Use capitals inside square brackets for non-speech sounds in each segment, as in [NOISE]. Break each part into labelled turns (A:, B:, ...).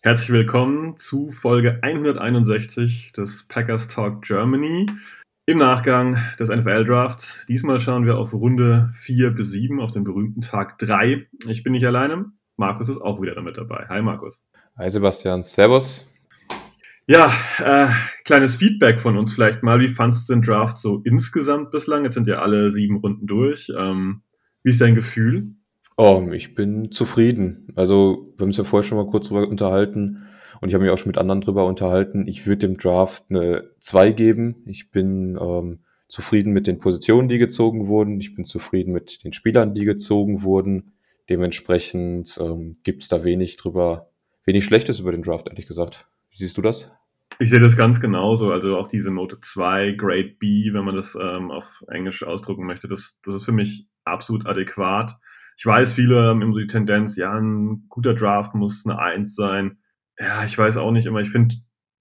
A: Herzlich willkommen zu Folge 161 des Packers Talk Germany. Im Nachgang des NFL Drafts. Diesmal schauen wir auf Runde 4 bis 7, auf den berühmten Tag 3. Ich bin nicht alleine. Markus ist auch wieder damit dabei. Hi Markus.
B: Hi Sebastian. Servus.
A: Ja, äh, kleines Feedback von uns vielleicht mal. Wie fandest du den Draft so insgesamt bislang? Jetzt sind ja alle sieben Runden durch. Ähm, wie ist dein Gefühl?
B: Oh, ich bin zufrieden. Also, wir haben uns ja vorher schon mal kurz drüber unterhalten und ich habe mich auch schon mit anderen drüber unterhalten. Ich würde dem Draft eine 2 geben. Ich bin ähm, zufrieden mit den Positionen, die gezogen wurden. Ich bin zufrieden mit den Spielern, die gezogen wurden. Dementsprechend ähm, gibt es da wenig drüber, wenig Schlechtes über den Draft, ehrlich gesagt. Wie siehst du das?
A: Ich sehe das ganz genauso. Also auch diese Note 2, Grade B, wenn man das ähm, auf Englisch ausdrucken möchte, das, das ist für mich absolut adäquat. Ich weiß, viele haben immer so die Tendenz, ja, ein guter Draft muss eine 1 sein. Ja, ich weiß auch nicht immer. Ich finde,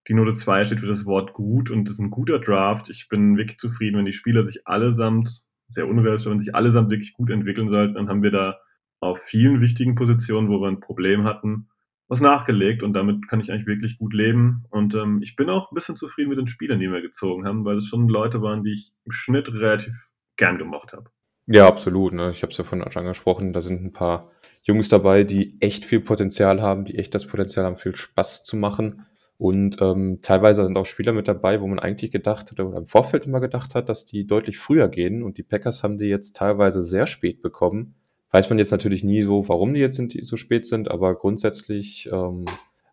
A: die Note 2 steht für das Wort gut und das ist ein guter Draft. Ich bin wirklich zufrieden, wenn die Spieler sich allesamt, sehr unrealistisch, wenn sich allesamt wirklich gut entwickeln sollten, dann haben wir da auf vielen wichtigen Positionen, wo wir ein Problem hatten, was nachgelegt und damit kann ich eigentlich wirklich gut leben. Und ähm, ich bin auch ein bisschen zufrieden mit den Spielern, die wir gezogen haben, weil es schon Leute waren, die ich im Schnitt relativ gern gemocht habe.
B: Ja, absolut. Ne? Ich habe es ja vorhin schon angesprochen, da sind ein paar Jungs dabei, die echt viel Potenzial haben, die echt das Potenzial haben, viel Spaß zu machen. Und ähm, teilweise sind auch Spieler mit dabei, wo man eigentlich gedacht hat oder im Vorfeld immer gedacht hat, dass die deutlich früher gehen. Und die Packers haben die jetzt teilweise sehr spät bekommen. Weiß man jetzt natürlich nie so, warum die jetzt so spät sind, aber grundsätzlich ähm,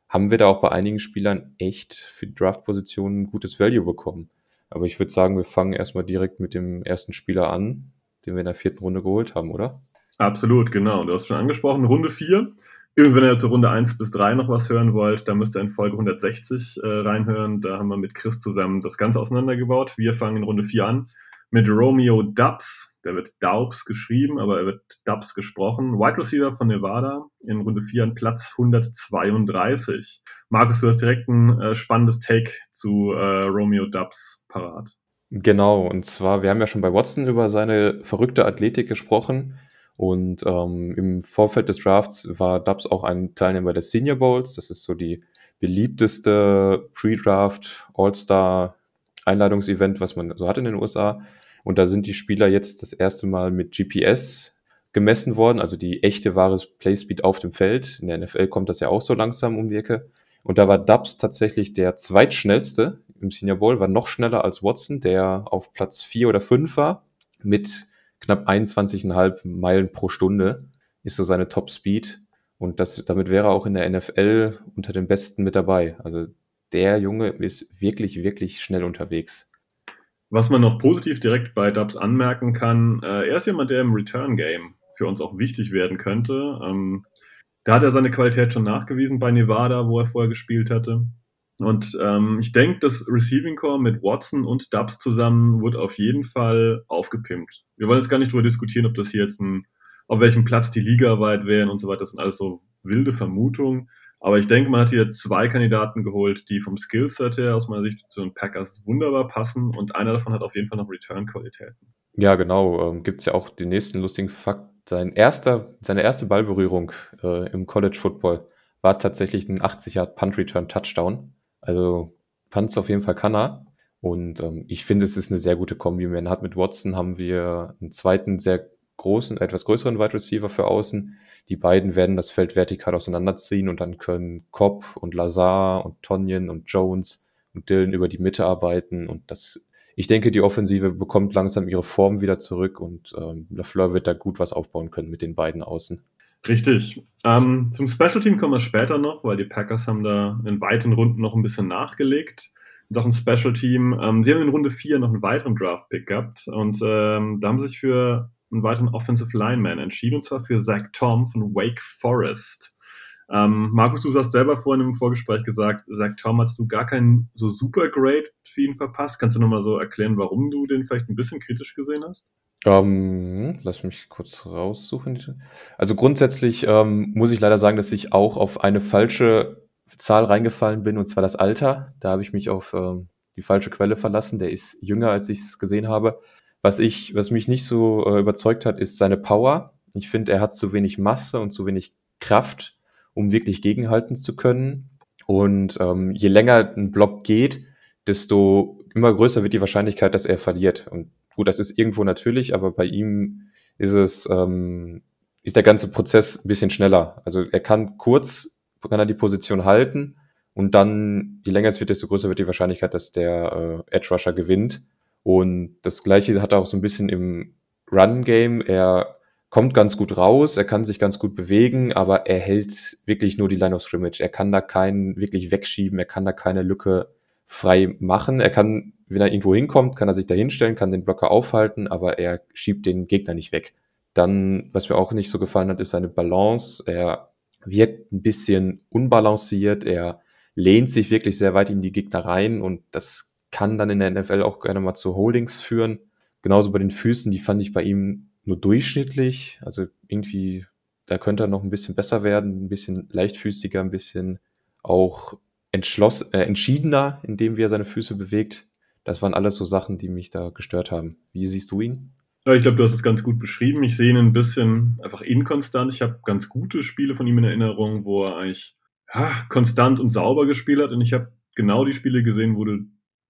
B: haben wir da auch bei einigen Spielern echt für die Draft-Positionen gutes Value bekommen. Aber ich würde sagen, wir fangen erstmal direkt mit dem ersten Spieler an, den wir in der vierten Runde geholt haben, oder?
A: Absolut, genau. Du hast schon angesprochen, Runde 4. Übrigens, wenn ihr zur Runde 1 bis 3 noch was hören wollt, dann müsst ihr in Folge 160 äh, reinhören. Da haben wir mit Chris zusammen das Ganze auseinandergebaut. Wir fangen in Runde 4 an mit Romeo Dubs. Der wird Daubs geschrieben, aber er wird Dubs gesprochen. Wide Receiver von Nevada in Runde 4 an Platz 132. Markus, du hast direkt ein äh, spannendes Take zu äh, Romeo Dubs parat.
B: Genau, und zwar, wir haben ja schon bei Watson über seine verrückte Athletik gesprochen. Und ähm, im Vorfeld des Drafts war Dubs auch ein Teilnehmer des Senior Bowls. Das ist so die beliebteste Pre-Draft All-Star Einladungsevent, was man so hat in den USA. Und da sind die Spieler jetzt das erste Mal mit GPS gemessen worden, also die echte wahre Playspeed auf dem Feld. In der NFL kommt das ja auch so langsam um die Ecke. Und da war Dubs tatsächlich der zweitschnellste im Senior Bowl, war noch schneller als Watson, der auf Platz 4 oder 5 war, mit knapp 21,5 Meilen pro Stunde ist so seine Top Speed. Und das, damit wäre er auch in der NFL unter den Besten mit dabei. Also der Junge ist wirklich, wirklich schnell unterwegs.
A: Was man noch positiv direkt bei Dubs anmerken kann, äh, er ist jemand, der im Return-Game für uns auch wichtig werden könnte. Ähm, da hat er seine Qualität schon nachgewiesen bei Nevada, wo er vorher gespielt hatte. Und ähm, ich denke, das Receiving Core mit Watson und Dubs zusammen wird auf jeden Fall aufgepimpt. Wir wollen jetzt gar nicht darüber diskutieren, ob das hier jetzt ein, auf welchem Platz die Liga weit wären und so weiter. Das sind alles so wilde Vermutungen. Aber ich denke, man hat hier zwei Kandidaten geholt, die vom Skillset her aus meiner Sicht zu den Packers wunderbar passen und einer davon hat auf jeden Fall noch Return-Qualitäten.
B: Ja, genau. Ähm, Gibt es ja auch den nächsten lustigen Fakt. Sein erster, seine erste Ballberührung äh, im College Football war tatsächlich ein 80 Yard Punt Return Touchdown. Also Punts auf jeden Fall kann er. Und ähm, ich finde, es ist eine sehr gute Kombi. Man hat mit Watson haben wir einen zweiten sehr großen, etwas größeren Wide Receiver für außen. Die beiden werden das Feld vertikal auseinanderziehen und dann können Cobb und Lazar und Tonyan und Jones und Dylan über die Mitte arbeiten und das, ich denke, die Offensive bekommt langsam ihre Form wieder zurück und ähm, LaFleur wird da gut was aufbauen können mit den beiden Außen.
A: Richtig. Ähm, zum Special Team kommen wir später noch, weil die Packers haben da in weiten Runden noch ein bisschen nachgelegt. In Sachen Special Team. Ähm, sie haben in Runde 4 noch einen weiteren Draft-Pick gehabt und ähm, da haben sie sich für einen weiteren Offensive Lineman entschieden, und zwar für Zach Tom von Wake Forest. Ähm, Markus, du hast selber vorhin im Vorgespräch gesagt, sagt Tom, hast du gar keinen so super Grade für ihn verpasst. Kannst du nochmal so erklären, warum du den vielleicht ein bisschen kritisch gesehen hast?
B: Ähm, lass mich kurz raussuchen. Also grundsätzlich ähm, muss ich leider sagen, dass ich auch auf eine falsche Zahl reingefallen bin, und zwar das Alter. Da habe ich mich auf ähm, die falsche Quelle verlassen. Der ist jünger, als ich es gesehen habe. Was ich, was mich nicht so äh, überzeugt hat, ist seine Power. Ich finde, er hat zu wenig Masse und zu wenig Kraft, um wirklich gegenhalten zu können. Und ähm, je länger ein Block geht, desto immer größer wird die Wahrscheinlichkeit, dass er verliert. Und gut, das ist irgendwo natürlich, aber bei ihm ist es, ähm, ist der ganze Prozess ein bisschen schneller. Also er kann kurz, kann er die Position halten und dann, je länger es wird, desto größer wird die Wahrscheinlichkeit, dass der äh, Edge Rusher gewinnt. Und das gleiche hat er auch so ein bisschen im Run-Game. Er kommt ganz gut raus, er kann sich ganz gut bewegen, aber er hält wirklich nur die Line of Scrimmage. Er kann da keinen wirklich wegschieben, er kann da keine Lücke frei machen. Er kann, wenn er irgendwo hinkommt, kann er sich da hinstellen, kann den Blocker aufhalten, aber er schiebt den Gegner nicht weg. Dann, was mir auch nicht so gefallen hat, ist seine Balance. Er wirkt ein bisschen unbalanciert, er lehnt sich wirklich sehr weit in die Gegner rein und das kann dann in der NFL auch gerne mal zu Holdings führen. Genauso bei den Füßen, die fand ich bei ihm nur durchschnittlich. Also irgendwie, da könnte er noch ein bisschen besser werden, ein bisschen leichtfüßiger, ein bisschen auch entschloss, äh, entschiedener, indem wie er seine Füße bewegt. Das waren alles so Sachen, die mich da gestört haben. Wie siehst du ihn?
A: Ja, ich glaube, du hast es ganz gut beschrieben. Ich sehe ihn ein bisschen einfach inkonstant. Ich habe ganz gute Spiele von ihm in Erinnerung, wo er eigentlich ja, konstant und sauber gespielt hat. Und ich habe genau die Spiele gesehen, wo du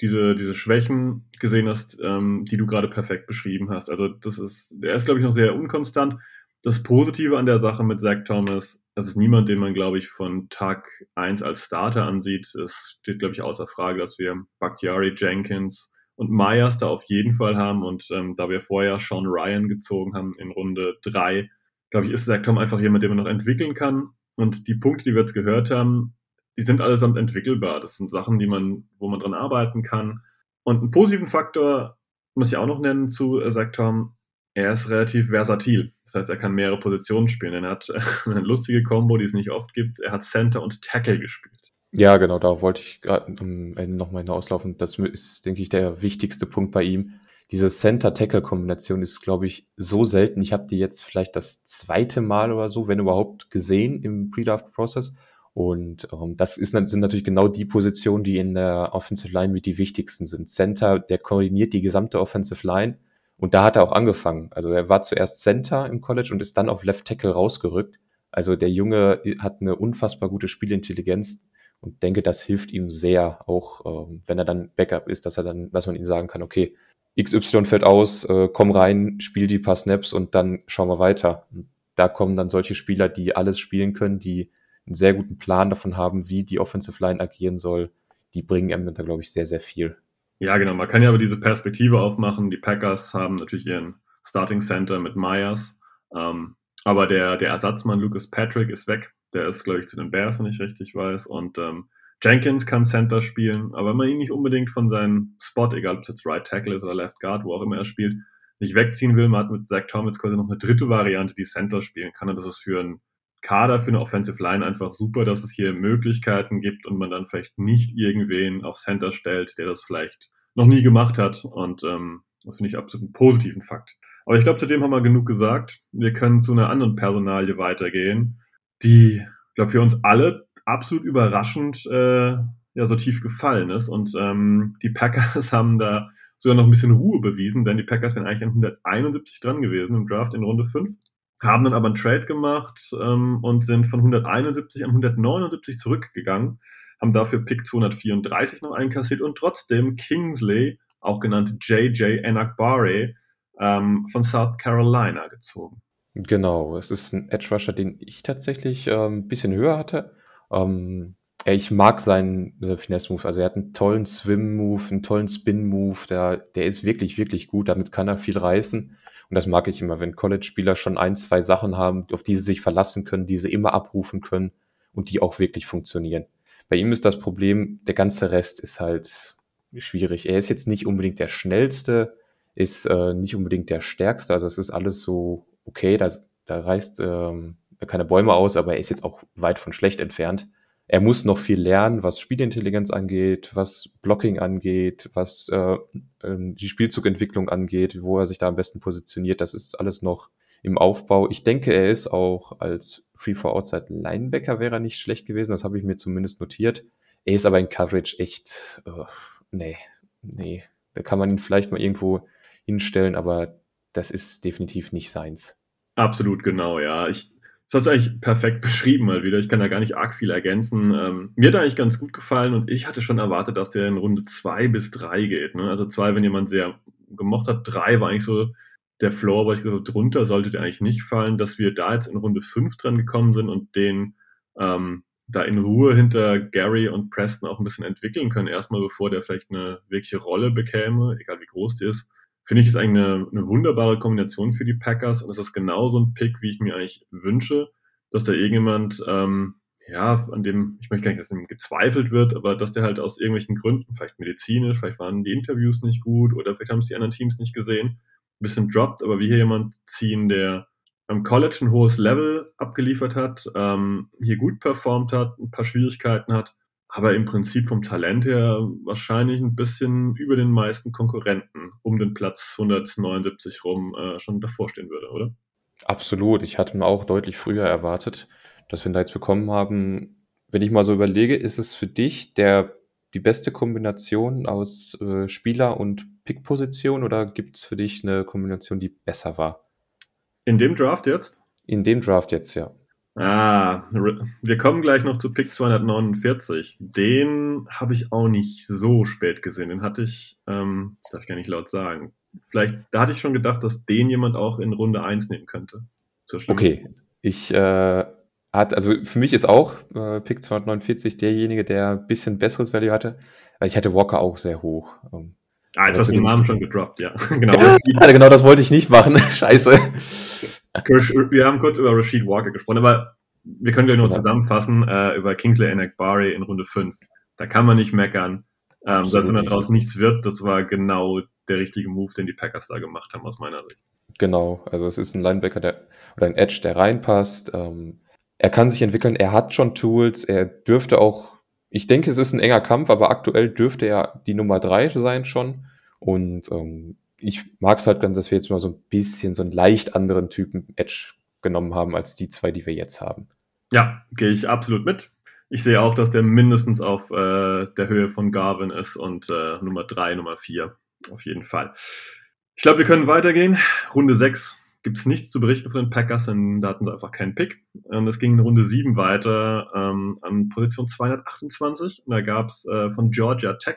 A: diese, diese Schwächen gesehen hast, ähm, die du gerade perfekt beschrieben hast. Also das ist, der ist, glaube ich, noch sehr unkonstant. Das Positive an der Sache mit Zach Thomas, das ist niemand, den man, glaube ich, von Tag 1 als Starter ansieht. Es steht, glaube ich, außer Frage, dass wir Bakhtiari, Jenkins und Myers da auf jeden Fall haben. Und ähm, da wir vorher Sean Ryan gezogen haben in Runde 3, glaube ich, ist Zach Tom einfach jemand, den man noch entwickeln kann. Und die Punkte, die wir jetzt gehört haben, die sind allesamt entwickelbar. Das sind Sachen, die man, wo man dran arbeiten kann. Und einen positiven Faktor muss ich auch noch nennen zu äh, Zach Tom. Er ist relativ versatil. Das heißt, er kann mehrere Positionen spielen. Er hat [LAUGHS] eine lustige Combo, die es nicht oft gibt. Er hat Center und Tackle gespielt.
B: Ja, genau, da wollte ich gerade am Ende nochmal hinauslaufen. Das ist, denke ich, der wichtigste Punkt bei ihm. Diese Center-Tackle-Kombination ist, glaube ich, so selten. Ich habe die jetzt vielleicht das zweite Mal oder so, wenn überhaupt, gesehen im Pre-Draft-Process. Und ähm, das ist, sind natürlich genau die Positionen, die in der Offensive Line mit die wichtigsten sind. Center, der koordiniert die gesamte Offensive Line. Und da hat er auch angefangen. Also er war zuerst Center im College und ist dann auf Left Tackle rausgerückt. Also der Junge hat eine unfassbar gute Spielintelligenz und denke, das hilft ihm sehr, auch ähm, wenn er dann Backup ist, dass er dann, dass man ihm sagen kann, okay, XY fällt aus, äh, komm rein, spiel die paar Snaps und dann schauen wir weiter. Da kommen dann solche Spieler, die alles spielen können, die einen sehr guten Plan davon haben, wie die Offensive Line agieren soll, die bringen ihm da, glaube ich, sehr, sehr viel.
A: Ja, genau. Man kann ja aber diese Perspektive aufmachen. Die Packers haben natürlich ihren Starting Center mit Myers. Ähm, aber der, der Ersatzmann Lucas Patrick ist weg. Der ist, glaube ich, zu den Bears, wenn ich richtig weiß. Und ähm, Jenkins kann Center spielen. Aber wenn man ihn nicht unbedingt von seinem Spot, egal ob es jetzt Right Tackle ist oder Left Guard, wo auch immer er spielt, nicht wegziehen will, man hat mit Zach Thomas quasi noch eine dritte Variante, die Center spielen kann. Und das ist für einen Kader für eine Offensive Line einfach super, dass es hier Möglichkeiten gibt und man dann vielleicht nicht irgendwen auf Center stellt, der das vielleicht noch nie gemacht hat. Und ähm, das finde ich absolut einen positiven Fakt. Aber ich glaube, zudem haben wir genug gesagt. Wir können zu einer anderen Personalie weitergehen, die, glaube für uns alle absolut überraschend äh, ja so tief gefallen ist. Und ähm, die Packers [LAUGHS] haben da sogar noch ein bisschen Ruhe bewiesen, denn die Packers wären eigentlich an 171 dran gewesen im Draft in Runde 5 haben dann aber einen Trade gemacht ähm, und sind von 171 an 179 zurückgegangen, haben dafür Pick 234 noch einkassiert und trotzdem Kingsley, auch genannt JJ Enakbare, ähm, von South Carolina gezogen.
B: Genau, es ist ein Edge Rusher, den ich tatsächlich ähm, ein bisschen höher hatte. Ähm, ich mag seinen äh, Finesse-Move. Also er hat einen tollen Swim-Move, einen tollen Spin-Move. Der, der ist wirklich, wirklich gut. Damit kann er viel reißen. Und das mag ich immer, wenn College-Spieler schon ein, zwei Sachen haben, auf die sie sich verlassen können, die sie immer abrufen können und die auch wirklich funktionieren. Bei ihm ist das Problem, der ganze Rest ist halt schwierig. Er ist jetzt nicht unbedingt der schnellste, ist äh, nicht unbedingt der stärkste, also es ist alles so okay, da, da reißt, ähm, keine Bäume aus, aber er ist jetzt auch weit von schlecht entfernt. Er muss noch viel lernen, was Spielintelligenz angeht, was Blocking angeht, was äh, ähm, die Spielzugentwicklung angeht, wo er sich da am besten positioniert. Das ist alles noch im Aufbau. Ich denke, er ist auch als Free for Outside Linebacker wäre er nicht schlecht gewesen. Das habe ich mir zumindest notiert. Er ist aber in Coverage echt, uh, nee, nee. Da kann man ihn vielleicht mal irgendwo hinstellen, aber das ist definitiv nicht seins.
A: Absolut genau, ja. Ich, das hast du eigentlich perfekt beschrieben mal wieder. Ich kann da gar nicht arg viel ergänzen. Ähm, mir hat eigentlich ganz gut gefallen und ich hatte schon erwartet, dass der in Runde zwei bis drei geht. Ne? Also zwei, wenn jemand sehr gemocht hat, drei war eigentlich so der Floor, aber ich glaube, drunter sollte der eigentlich nicht fallen, dass wir da jetzt in Runde fünf dran gekommen sind und den ähm, da in Ruhe hinter Gary und Preston auch ein bisschen entwickeln können, erstmal bevor der vielleicht eine wirkliche Rolle bekäme, egal wie groß die ist finde ich, ist eigentlich eine, eine wunderbare Kombination für die Packers. Und es ist genau so ein Pick, wie ich mir eigentlich wünsche, dass da irgendjemand, ähm, ja, an dem, ich möchte gar nicht, dass ihm gezweifelt wird, aber dass der halt aus irgendwelchen Gründen, vielleicht medizinisch, vielleicht waren die Interviews nicht gut oder vielleicht haben es die anderen Teams nicht gesehen, ein bisschen droppt, aber wie hier jemand ziehen, der am College ein hohes Level abgeliefert hat, ähm, hier gut performt hat, ein paar Schwierigkeiten hat, aber im Prinzip vom Talent her wahrscheinlich ein bisschen über den meisten Konkurrenten um den Platz 179 rum äh, schon davor stehen würde, oder?
B: Absolut. Ich hatte mir auch deutlich früher erwartet, dass wir ihn da jetzt bekommen haben. Wenn ich mal so überlege, ist es für dich der, die beste Kombination aus äh, Spieler und Pickposition oder gibt es für dich eine Kombination, die besser war?
A: In dem Draft jetzt?
B: In dem Draft jetzt, ja.
A: Ah, wir kommen gleich noch zu Pick 249. Den habe ich auch nicht so spät gesehen. Den hatte ich, ähm, das darf ich gar nicht laut sagen. Vielleicht, da hatte ich schon gedacht, dass den jemand auch in Runde 1 nehmen könnte.
B: Okay, ich äh, hat, also für mich ist auch äh, Pick 249 derjenige, der ein bisschen besseres Value hatte. Weil ich hatte Walker auch sehr hoch.
A: Ähm, ah, jetzt hast du den Namen schon gedroppt, ja. [LAUGHS] [LAUGHS]
B: genau. Ja, genau, das wollte ich nicht machen. [LAUGHS] Scheiße.
A: Wir haben kurz über Rashid Walker gesprochen, aber wir können gleich ja. zusammenfassen äh, über Kingsley Enakbari in Runde 5. Da kann man nicht meckern. Ähm, dass immer daraus nichts wird, das war genau der richtige Move, den die Packers da gemacht haben, aus meiner Sicht.
B: Genau, also es ist ein Linebacker der, oder ein Edge, der reinpasst. Ähm, er kann sich entwickeln, er hat schon Tools, er dürfte auch, ich denke, es ist ein enger Kampf, aber aktuell dürfte er die Nummer 3 sein schon. Und ähm, ich mag es halt ganz, dass wir jetzt mal so ein bisschen so einen leicht anderen Typen Edge genommen haben als die zwei, die wir jetzt haben.
A: Ja, gehe ich absolut mit. Ich sehe auch, dass der mindestens auf äh, der Höhe von Garvin ist und äh, Nummer 3, Nummer 4. Auf jeden Fall. Ich glaube, wir können weitergehen. Runde 6 gibt es nichts zu berichten von den Packers, denn da hatten sie einfach keinen Pick. Und es ging in Runde 7 weiter ähm, an Position 228. Und da gab es äh, von Georgia Tech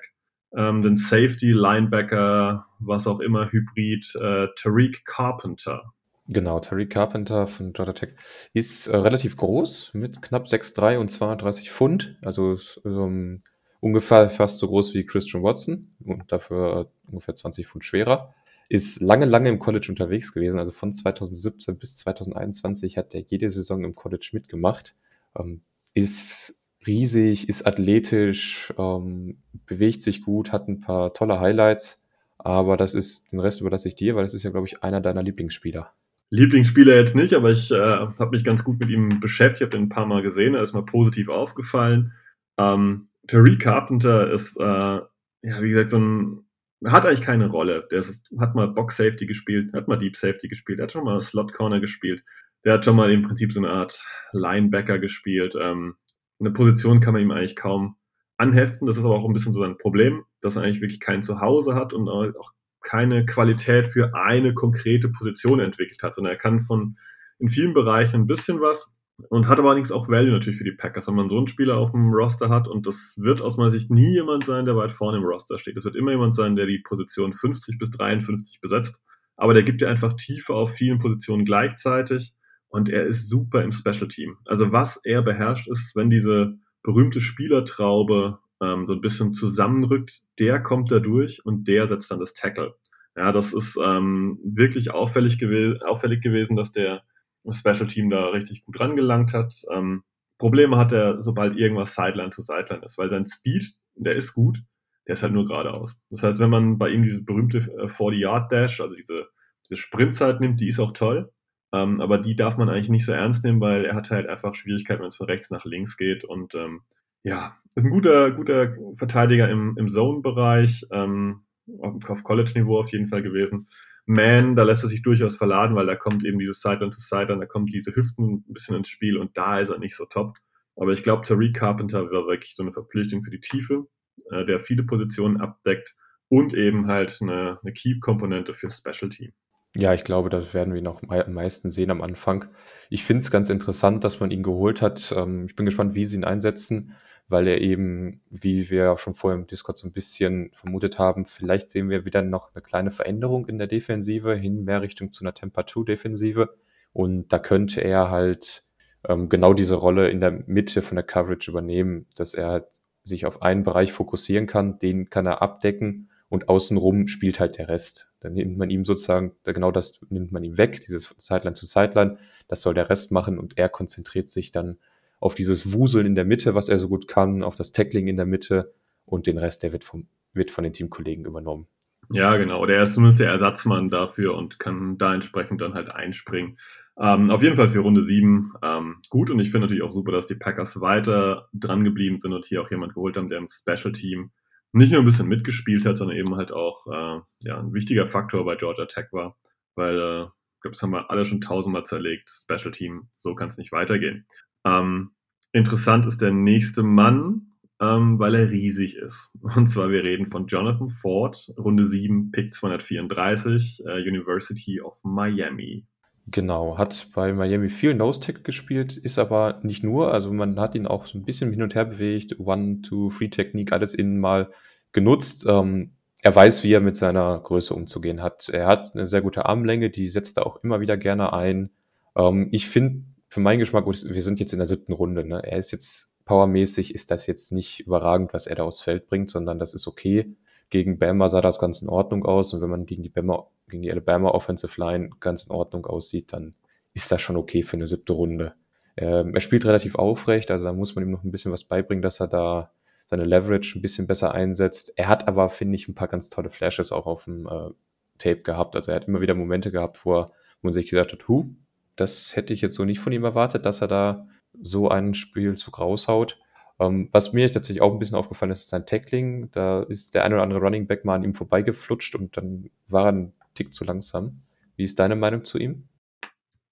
A: ähm, den Safety, Linebacker, was auch immer, Hybrid, äh, Tariq Carpenter.
B: Genau, Tariq Carpenter von Georgia Tech ist äh, relativ groß, mit knapp 6'3 und 32 Pfund, also ähm, ungefähr fast so groß wie Christian Watson und dafür äh, ungefähr 20 Pfund schwerer. Ist lange, lange im College unterwegs gewesen, also von 2017 bis 2021 hat er jede Saison im College mitgemacht. Ähm, ist riesig, ist athletisch, ähm, bewegt sich gut, hat ein paar tolle Highlights. Aber das ist, den Rest überlasse ich dir, weil das ist ja, glaube ich, einer deiner Lieblingsspieler.
A: Lieblingsspieler jetzt nicht, aber ich äh, habe mich ganz gut mit ihm beschäftigt, habe den ein paar Mal gesehen, er ist mal positiv aufgefallen. Ähm, Tariq Carpenter ist, äh, ja, wie gesagt, so ein, hat eigentlich keine Rolle. Der ist, hat mal Box Safety gespielt, hat mal Deep Safety gespielt, hat schon mal Slot Corner gespielt, der hat schon mal im Prinzip so eine Art Linebacker gespielt. Ähm, eine Position kann man ihm eigentlich kaum anheften. Das ist aber auch ein bisschen so sein Problem, dass er eigentlich wirklich kein Zuhause hat und auch keine Qualität für eine konkrete Position entwickelt hat, sondern er kann von in vielen Bereichen ein bisschen was und hat aber allerdings auch Value natürlich für die Packers, wenn man so einen Spieler auf dem Roster hat und das wird aus meiner Sicht nie jemand sein, der weit vorne im Roster steht. Es wird immer jemand sein, der die Position 50 bis 53 besetzt, aber der gibt dir einfach Tiefe auf vielen Positionen gleichzeitig und er ist super im Special Team. Also was er beherrscht ist, wenn diese berühmte Spielertraube ähm, so ein bisschen zusammenrückt, der kommt da durch und der setzt dann das Tackle. Ja, das ist ähm, wirklich auffällig, gew auffällig gewesen, dass der Special Team da richtig gut rangelangt hat. Ähm, Probleme hat er, sobald irgendwas Sideline to Sideline ist, weil sein Speed, der ist gut, der ist halt nur geradeaus. Das heißt, wenn man bei ihm diese berühmte 40-Yard-Dash, äh, also diese, diese Sprintzeit nimmt, die ist auch toll. Ähm, aber die darf man eigentlich nicht so ernst nehmen, weil er hat halt einfach Schwierigkeiten, wenn es von rechts nach links geht. Und ähm, ja, ist ein guter, guter Verteidiger im, im Zone-Bereich, ähm, auf College-Niveau auf jeden Fall gewesen. Man, da lässt er sich durchaus verladen, weil da kommt eben dieses Side-on-to-Side, da kommt diese Hüften ein bisschen ins Spiel und da ist er nicht so top. Aber ich glaube, Tariq Carpenter wäre wirklich so eine Verpflichtung für die Tiefe, äh, der viele Positionen abdeckt und eben halt eine, eine Key-Komponente für Special Team.
B: Ja, ich glaube, das werden wir noch am meisten sehen am Anfang. Ich finde es ganz interessant, dass man ihn geholt hat. Ähm, ich bin gespannt, wie sie ihn einsetzen, weil er eben, wie wir auch schon vorher im Discord so ein bisschen vermutet haben, vielleicht sehen wir wieder noch eine kleine Veränderung in der Defensive, hin mehr Richtung zu einer Temper-2-Defensive. Und da könnte er halt ähm, genau diese Rolle in der Mitte von der Coverage übernehmen, dass er halt sich auf einen Bereich fokussieren kann, den kann er abdecken und außenrum spielt halt der Rest. Dann nimmt man ihm sozusagen, genau das nimmt man ihm weg, dieses Sideline zu Sideline, das soll der Rest machen und er konzentriert sich dann auf dieses Wuseln in der Mitte, was er so gut kann, auf das Tackling in der Mitte und den Rest, der wird, vom, wird von den Teamkollegen übernommen.
A: Ja, genau. Der ist zumindest der Ersatzmann dafür und kann da entsprechend dann halt einspringen. Ähm, auf jeden Fall für Runde 7 ähm, gut und ich finde natürlich auch super, dass die Packers weiter dran geblieben sind und hier auch jemand geholt haben, der im Special Team nicht nur ein bisschen mitgespielt hat, sondern eben halt auch äh, ja, ein wichtiger Faktor bei Georgia Tech war, weil äh, ich glaube, das haben wir alle schon tausendmal zerlegt. Special Team, so kann es nicht weitergehen. Ähm, interessant ist der nächste Mann, ähm, weil er riesig ist. Und zwar, wir reden von Jonathan Ford, Runde 7, Pick 234, äh, University of Miami.
B: Genau, hat bei Miami viel Nose-Tag gespielt, ist aber nicht nur, also man hat ihn auch so ein bisschen hin und her bewegt, One-Two-Free-Technik, alles innen mal genutzt. Ähm, er weiß, wie er mit seiner Größe umzugehen hat. Er hat eine sehr gute Armlänge, die setzt er auch immer wieder gerne ein. Ähm, ich finde, für meinen Geschmack, wir sind jetzt in der siebten Runde, ne? er ist jetzt powermäßig, ist das jetzt nicht überragend, was er da aufs Feld bringt, sondern das ist okay. Gegen Bama sah das ganz in Ordnung aus und wenn man gegen die Bama, gegen die Alabama Offensive Line ganz in Ordnung aussieht, dann ist das schon okay für eine siebte Runde. Ähm, er spielt relativ aufrecht, also da muss man ihm noch ein bisschen was beibringen, dass er da seine Leverage ein bisschen besser einsetzt. Er hat aber, finde ich, ein paar ganz tolle Flashes auch auf dem äh, Tape gehabt. Also er hat immer wieder Momente gehabt, wo, er, wo man sich gedacht hat, hu, das hätte ich jetzt so nicht von ihm erwartet, dass er da so einen Spielzug raushaut. Ähm, was mir tatsächlich auch ein bisschen aufgefallen ist, ist sein Tackling. Da ist der eine oder andere Running Back mal an ihm vorbeigeflutscht und dann war er ein Tick zu langsam. Wie ist deine Meinung zu ihm?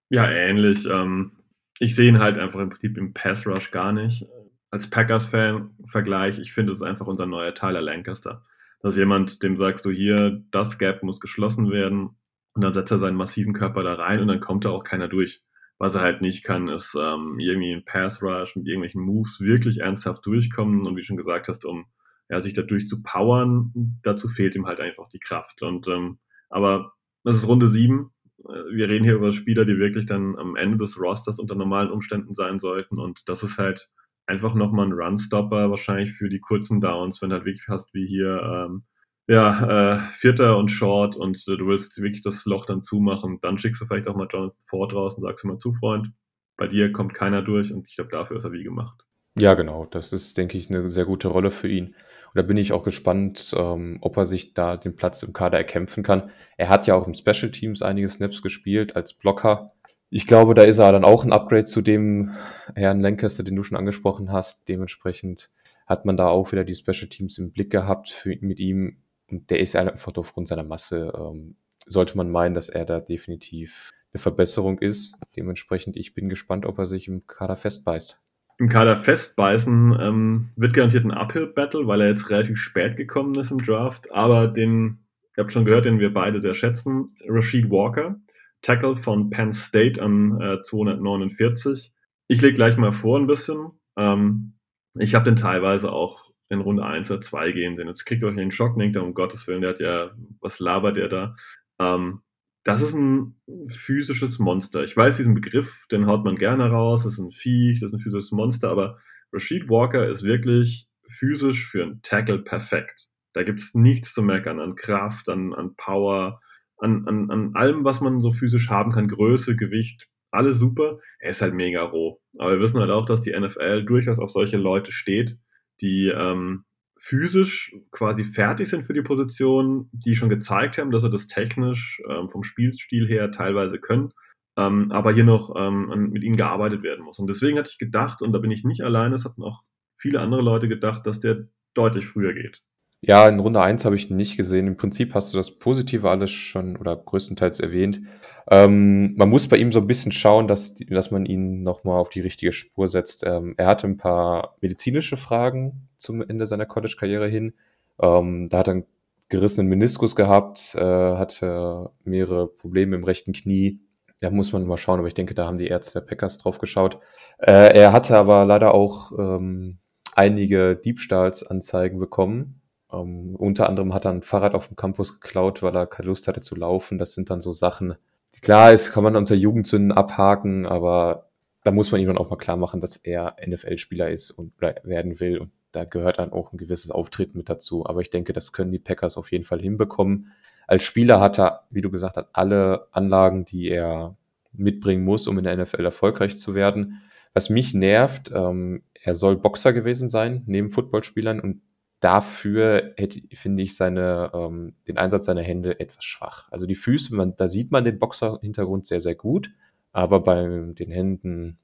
A: Ja, ähnlich. Ähm, ich sehe ihn halt einfach im Prinzip im Pass Rush gar nicht. Als Packers-Fan-Vergleich, ich finde, es ist einfach unser neuer Tyler Lancaster. Dass jemand, dem sagst du hier, das Gap muss geschlossen werden und dann setzt er seinen massiven Körper da rein und dann kommt da auch keiner durch. Was er halt nicht kann, ist ähm, irgendwie ein Pass Rush mit irgendwelchen Moves wirklich ernsthaft durchkommen und wie schon gesagt hast, um ja, sich dadurch zu powern, dazu fehlt ihm halt einfach die Kraft. Und ähm, aber das ist Runde 7. Äh, wir reden hier über Spieler, die wirklich dann am Ende des Rosters unter normalen Umständen sein sollten. Und das ist halt einfach nochmal ein Runstopper, wahrscheinlich für die kurzen Downs, wenn du halt wirklich hast, wie hier ähm, ja, äh, Vierter und Short und äh, du willst wirklich das Loch dann zumachen, dann schickst du vielleicht auch mal Jonathan Ford raus und sagst ihm mal zu, Freund, bei dir kommt keiner durch und ich glaube, dafür ist er wie gemacht.
B: Ja, genau. Das ist, denke ich, eine sehr gute Rolle für ihn. Und da bin ich auch gespannt, ähm, ob er sich da den Platz im Kader erkämpfen kann. Er hat ja auch im Special Teams einige Snaps gespielt als Blocker. Ich glaube, da ist er dann auch ein Upgrade zu dem Herrn Lancaster, den du schon angesprochen hast. Dementsprechend hat man da auch wieder die Special Teams im Blick gehabt für, mit ihm. Und der ist einfach aufgrund seiner Masse, ähm, sollte man meinen, dass er da definitiv eine Verbesserung ist. Dementsprechend, ich bin gespannt, ob er sich im Kader festbeißt.
A: Im Kader festbeißen ähm, wird garantiert ein Uphill-Battle, weil er jetzt relativ spät gekommen ist im Draft. Aber den, ihr habt schon gehört, den wir beide sehr schätzen, Rashid Walker, Tackle von Penn State an äh, 249. Ich lege gleich mal vor ein bisschen. Ähm, ich habe den teilweise auch in Runde 1 oder 2 gehen sehen. Jetzt kriegt euch den Schock, denkt er, um Gottes Willen, der hat ja, was labert der da? Ähm, das ist ein physisches Monster. Ich weiß diesen Begriff, den haut man gerne raus, das ist ein Viech, das ist ein physisches Monster, aber Rashid Walker ist wirklich physisch für einen Tackle perfekt. Da gibt es nichts zu meckern an Kraft, an, an Power, an, an, an allem, was man so physisch haben kann, Größe, Gewicht, alles super. Er ist halt mega roh. Aber wir wissen halt auch, dass die NFL durchaus auf solche Leute steht, die ähm, physisch quasi fertig sind für die Position, die schon gezeigt haben, dass sie das technisch ähm, vom Spielstil her teilweise können. ähm, aber hier noch ähm, mit ihm gearbeitet werden muss. Und deswegen hatte ich gedacht, und da bin ich nicht alleine, es hatten auch viele andere Leute gedacht, dass der deutlich früher geht.
B: Ja, in Runde 1 habe ich nicht gesehen. Im Prinzip hast du das Positive alles schon oder größtenteils erwähnt. Ähm, man muss bei ihm so ein bisschen schauen, dass, dass man ihn nochmal auf die richtige Spur setzt. Ähm, er hatte ein paar medizinische Fragen zum Ende seiner College-Karriere hin. Ähm, da hat er einen gerissenen Meniskus gehabt, äh, hatte mehrere Probleme im rechten Knie. Da muss man mal schauen, aber ich denke, da haben die Ärzte der Packers drauf geschaut. Äh, er hatte aber leider auch ähm, einige Diebstahlsanzeigen bekommen ähm, unter anderem hat er ein Fahrrad auf dem Campus geklaut, weil er keine Lust hatte zu laufen. Das sind dann so Sachen, klar ist, kann man unter Jugendsünden abhaken, aber da muss man ihm dann auch mal klar machen, dass er NFL-Spieler ist und werden will. Und da gehört dann auch ein gewisses Auftreten mit dazu. Aber ich denke, das können die Packers auf jeden Fall hinbekommen. Als Spieler hat er, wie du gesagt hast, alle Anlagen, die er mitbringen muss, um in der NFL erfolgreich zu werden. Was mich nervt, ähm, er soll Boxer gewesen sein, neben Footballspielern, und dafür hätte, finde ich seine, ähm, den Einsatz seiner Hände etwas schwach. Also die Füße, man, da sieht man den Boxer-Hintergrund sehr, sehr gut, aber bei den Händen,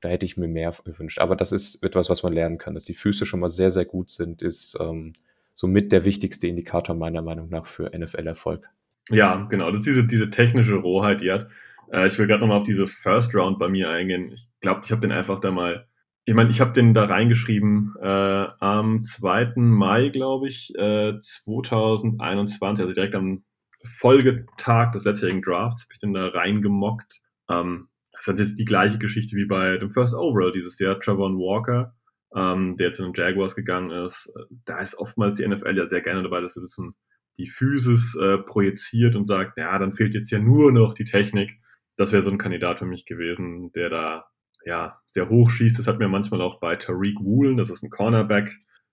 B: da hätte ich mir mehr gewünscht. Aber das ist etwas, was man lernen kann. Dass die Füße schon mal sehr, sehr gut sind, ist ähm, somit der wichtigste Indikator meiner Meinung nach für NFL-Erfolg.
A: Ja, genau. Das ist diese, diese technische Rohheit, die hat. Äh, ich will gerade nochmal auf diese First Round bei mir eingehen. Ich glaube, ich habe den einfach da mal ich meine, ich habe den da reingeschrieben äh, am 2. Mai, glaube ich, äh, 2021, also direkt am Folgetag des letztjährigen Drafts, habe ich den da reingemockt. Ähm, das ist jetzt die gleiche Geschichte wie bei dem First Overall dieses Jahr, Trevor Walker, ähm, der zu den Jaguars gegangen ist. Da ist oftmals die NFL ja sehr gerne dabei, dass sie ein bisschen die Physis äh, projiziert und sagt, ja, dann fehlt jetzt ja nur noch die Technik. Das wäre so ein Kandidat für mich gewesen, der da ja, sehr hoch schießt. Das hat mir manchmal auch bei Tariq Woolen, das ist ein Cornerback,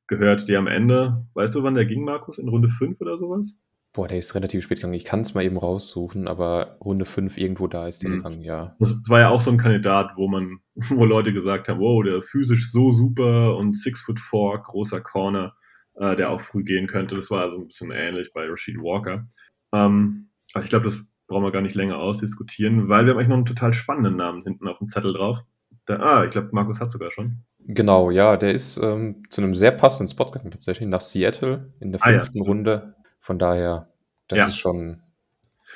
A: gehört, der am Ende, weißt du, wann der ging, Markus? In Runde 5 oder sowas?
B: Boah, der ist relativ spät gegangen. Ich kann es mal eben raussuchen, aber Runde 5 irgendwo da ist der mhm. gegangen, ja.
A: Das war ja auch so ein Kandidat, wo man, [LAUGHS] wo Leute gesagt haben, wow, der physisch so super und 6 foot 4, großer Corner, äh, der auch früh gehen könnte. Das war so ein bisschen ähnlich bei Rashid Walker. Ähm, aber ich glaube, das brauchen wir gar nicht länger ausdiskutieren, weil wir haben eigentlich noch einen total spannenden Namen hinten auf dem Zettel drauf. Der, ah, ich glaube, Markus hat sogar schon.
B: Genau, ja, der ist ähm, zu einem sehr passenden Spot gegangen, tatsächlich, nach Seattle in der fünften ah, ja. Runde. Von daher, das ja. ist schon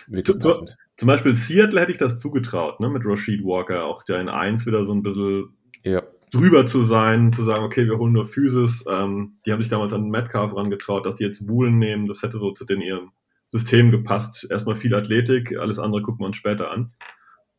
A: wirklich zu, passend. Zum Beispiel Seattle hätte ich das zugetraut, ne, mit Rashid Walker, auch der in 1 wieder so ein bisschen ja. drüber zu sein, zu sagen, okay, wir holen nur Physis. Ähm, die haben sich damals an Metcalf rangetraut, dass die jetzt Woolen nehmen, das hätte so zu den ihrem System gepasst. Erstmal viel Athletik, alles andere gucken wir uns später an.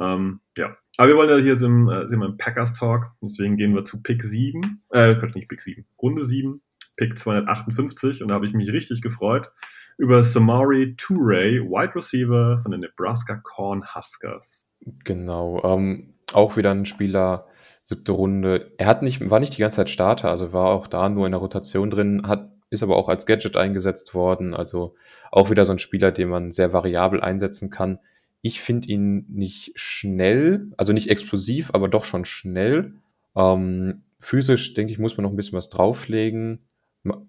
A: Ähm, ja, aber wir wollen ja hier sind, äh, sind wir im Packers Talk, deswegen gehen wir zu Pick 7, äh, nicht Pick 7, Runde 7, Pick 258 und da habe ich mich richtig gefreut über Samari Toure, Wide Receiver von den Nebraska Corn Huskers.
B: Genau, ähm, auch wieder ein Spieler, siebte Runde. Er hat nicht, war nicht die ganze Zeit Starter, also war auch da nur in der Rotation drin, hat, ist aber auch als Gadget eingesetzt worden, also auch wieder so ein Spieler, den man sehr variabel einsetzen kann. Ich finde ihn nicht schnell, also nicht explosiv, aber doch schon schnell. Ähm, physisch, denke ich, muss man noch ein bisschen was drauflegen.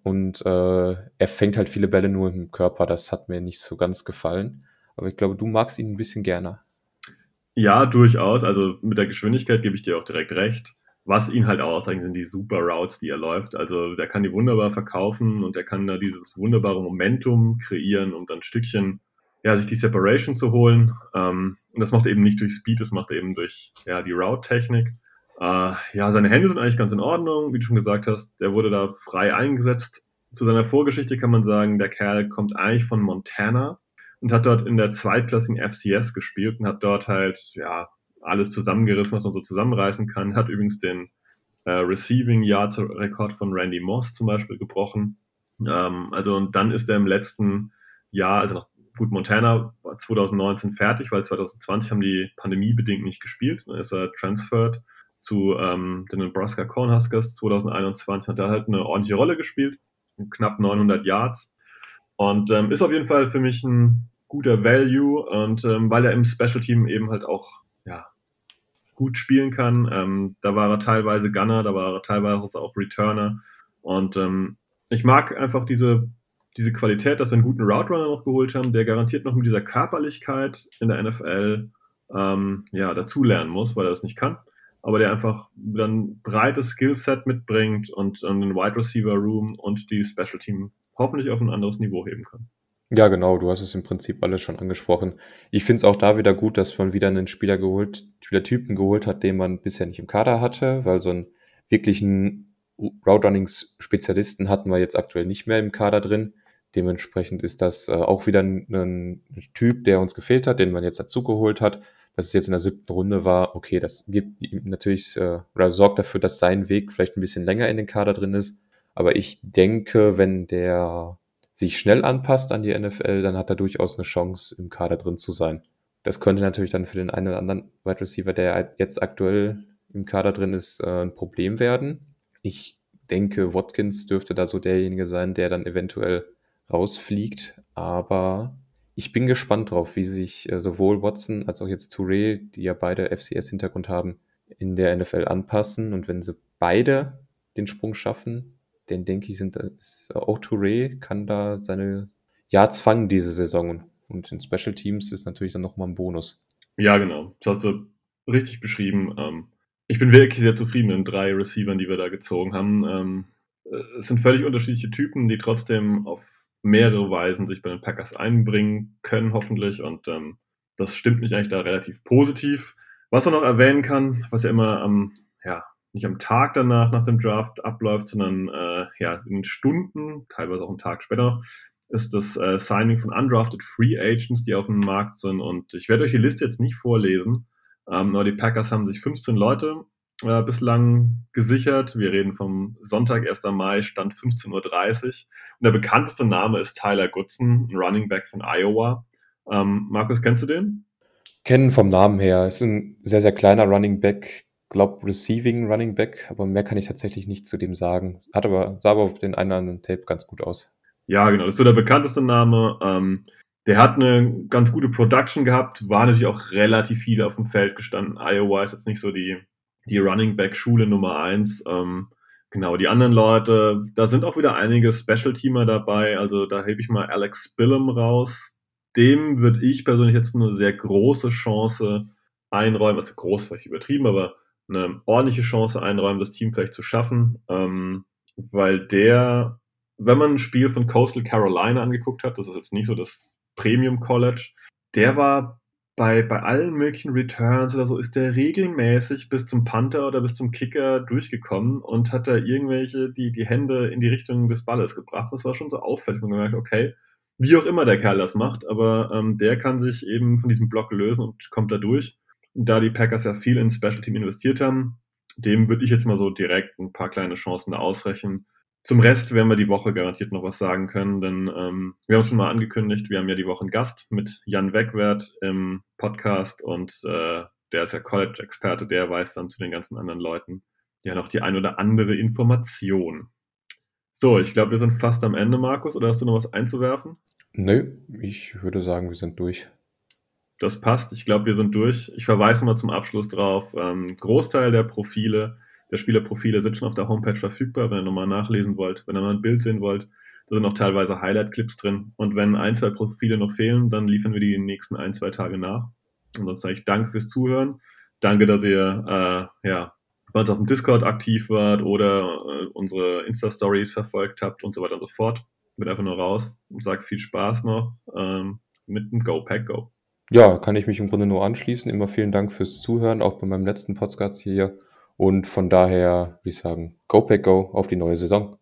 B: Und äh, er fängt halt viele Bälle nur im Körper. Das hat mir nicht so ganz gefallen. Aber ich glaube, du magst ihn ein bisschen gerne.
A: Ja, durchaus. Also mit der Geschwindigkeit gebe ich dir auch direkt recht. Was ihn halt auszeichnet, sind die super Routes, die er läuft. Also der kann die wunderbar verkaufen und er kann da dieses wunderbare Momentum kreieren, um dann Stückchen ja, sich die Separation zu holen. Ähm, und das macht er eben nicht durch Speed, das macht er eben durch ja, die Route-Technik. Äh, ja, seine Hände sind eigentlich ganz in Ordnung, wie du schon gesagt hast. Der wurde da frei eingesetzt. Zu seiner Vorgeschichte kann man sagen, der Kerl kommt eigentlich von Montana und hat dort in der zweitklassigen FCS gespielt und hat dort halt ja alles zusammengerissen, was man so zusammenreißen kann. Hat übrigens den äh, Receiving Yards Rekord von Randy Moss zum Beispiel gebrochen. Ähm, also und dann ist er im letzten Jahr, also nach gut, Montana war 2019 fertig, weil 2020 haben die pandemiebedingt nicht gespielt. Dann ist er transferred zu ähm, den Nebraska Cornhuskers 2021, hat er halt eine ordentliche Rolle gespielt, knapp 900 Yards und ähm, ist auf jeden Fall für mich ein guter Value und ähm, weil er im Special Team eben halt auch ja, gut spielen kann. Ähm, da war er teilweise Gunner, da war er teilweise auch Returner und ähm, ich mag einfach diese diese Qualität, dass wir einen guten Route Runner noch geholt haben, der garantiert noch mit dieser Körperlichkeit in der NFL ähm, ja, dazulernen muss, weil er das nicht kann. Aber der einfach dann breites Skillset mitbringt und den Wide Receiver Room und die Special Team hoffentlich auf ein anderes Niveau heben kann.
B: Ja, genau, du hast es im Prinzip alles schon angesprochen. Ich finde es auch da wieder gut, dass man wieder einen Spieler geholt, Spielertypen geholt hat, den man bisher nicht im Kader hatte, weil so einen wirklichen Route Runnings Spezialisten hatten wir jetzt aktuell nicht mehr im Kader drin. Dementsprechend ist das äh, auch wieder ein, ein, Typ, der uns gefehlt hat, den man jetzt dazu geholt hat. Dass es jetzt in der siebten Runde war, okay, das gibt ihm natürlich äh, oder sorgt dafür, dass sein Weg vielleicht ein bisschen länger in den Kader drin ist. Aber ich denke, wenn der sich schnell anpasst an die NFL, dann hat er durchaus eine Chance, im Kader drin zu sein. Das könnte natürlich dann für den einen oder anderen Wide Receiver, der jetzt aktuell im Kader drin ist, äh, ein Problem werden. Ich denke, Watkins dürfte da so derjenige sein, der dann eventuell rausfliegt. Aber ich bin gespannt drauf, wie sich äh, sowohl Watson als auch jetzt Touré, die ja beide FCS-Hintergrund haben, in der NFL anpassen. Und wenn sie beide den Sprung schaffen, den denke ich, sind ist auch Touré kann da seine Yards fangen diese Saison. Und in Special Teams ist natürlich dann nochmal ein Bonus.
A: Ja, genau. Das hast du richtig beschrieben. Ähm, ich bin wirklich sehr zufrieden mit den drei Receivern, die wir da gezogen haben. Ähm, äh, es sind völlig unterschiedliche Typen, die trotzdem auf mehrere Weisen sich bei den Packers einbringen können, hoffentlich. Und ähm, das stimmt mich eigentlich da relativ positiv. Was man noch erwähnen kann, was ja immer am ja, nicht am Tag danach nach dem Draft abläuft, sondern äh, ja, in Stunden, teilweise auch einen Tag später noch, ist das äh, Signing von undrafted Free Agents, die auf dem Markt sind. Und ich werde euch die Liste jetzt nicht vorlesen, ähm, aber die Packers haben sich 15 Leute äh, bislang gesichert. Wir reden vom Sonntag, 1. Mai, Stand 15.30 Uhr. Und der bekannteste Name ist Tyler Goodson, ein Running Back von Iowa. Ähm, Markus, kennst du den?
B: Kennen vom Namen her. Ist ein sehr, sehr kleiner Running Back, glaube Receiving Running Back, aber mehr kann ich tatsächlich nicht zu dem sagen. Hat aber, sah aber auf den einen oder anderen Tape ganz gut aus.
A: Ja, genau, das ist so der bekannteste Name. Ähm, der hat eine ganz gute Production gehabt, war natürlich auch relativ viel auf dem Feld gestanden. Iowa ist jetzt nicht so die, die Running Back Schule Nummer eins. Ähm, genau, die anderen Leute, da sind auch wieder einige Special Teamer dabei. Also da hebe ich mal Alex Billum raus. Dem würde ich persönlich jetzt eine sehr große Chance einräumen. Also groß, vielleicht übertrieben, aber eine ordentliche Chance einräumen, das Team vielleicht zu schaffen, ähm, weil der, wenn man ein Spiel von Coastal Carolina angeguckt hat, das ist jetzt nicht so das Premium College, der war bei, bei allen möglichen Returns oder so, ist der regelmäßig bis zum Panther oder bis zum Kicker durchgekommen und hat da irgendwelche, die, die Hände in die Richtung des Balles gebracht. Das war schon so auffällig. Man gemerkt, okay, wie auch immer der Kerl das macht, aber ähm, der kann sich eben von diesem Block lösen und kommt da durch da die Packers ja viel in Special Team investiert haben, dem würde ich jetzt mal so direkt ein paar kleine Chancen da ausrechnen. Zum Rest werden wir die Woche garantiert noch was sagen können, denn ähm, wir haben es schon mal angekündigt, wir haben ja die Woche einen Gast mit Jan Wegwert im Podcast und äh, der ist ja College-Experte, der weiß dann zu den ganzen anderen Leuten ja noch die ein oder andere Information. So, ich glaube, wir sind fast am Ende, Markus, oder hast du noch was einzuwerfen?
B: Nö, ich würde sagen, wir sind durch
A: das passt. Ich glaube, wir sind durch. Ich verweise mal zum Abschluss drauf. Ähm, Großteil der Profile, der Spielerprofile sind schon auf der Homepage verfügbar, wenn ihr nochmal nachlesen wollt, wenn ihr mal ein Bild sehen wollt. Da sind auch teilweise Highlight-Clips drin. Und wenn ein, zwei Profile noch fehlen, dann liefern wir die in den nächsten ein, zwei Tage nach. Und sonst sage ich danke fürs Zuhören. Danke, dass ihr äh, ja, bei uns auf dem Discord aktiv wart oder äh, unsere Insta-Stories verfolgt habt und so weiter und so fort. Ich bin einfach nur raus und sage viel Spaß noch ähm, mit dem Go Pack Go.
B: Ja, kann ich mich im Grunde nur anschließen. Immer vielen Dank fürs Zuhören, auch bei meinem letzten Podcast hier. Und von daher würde ich sagen, Go Pack Go auf die neue Saison.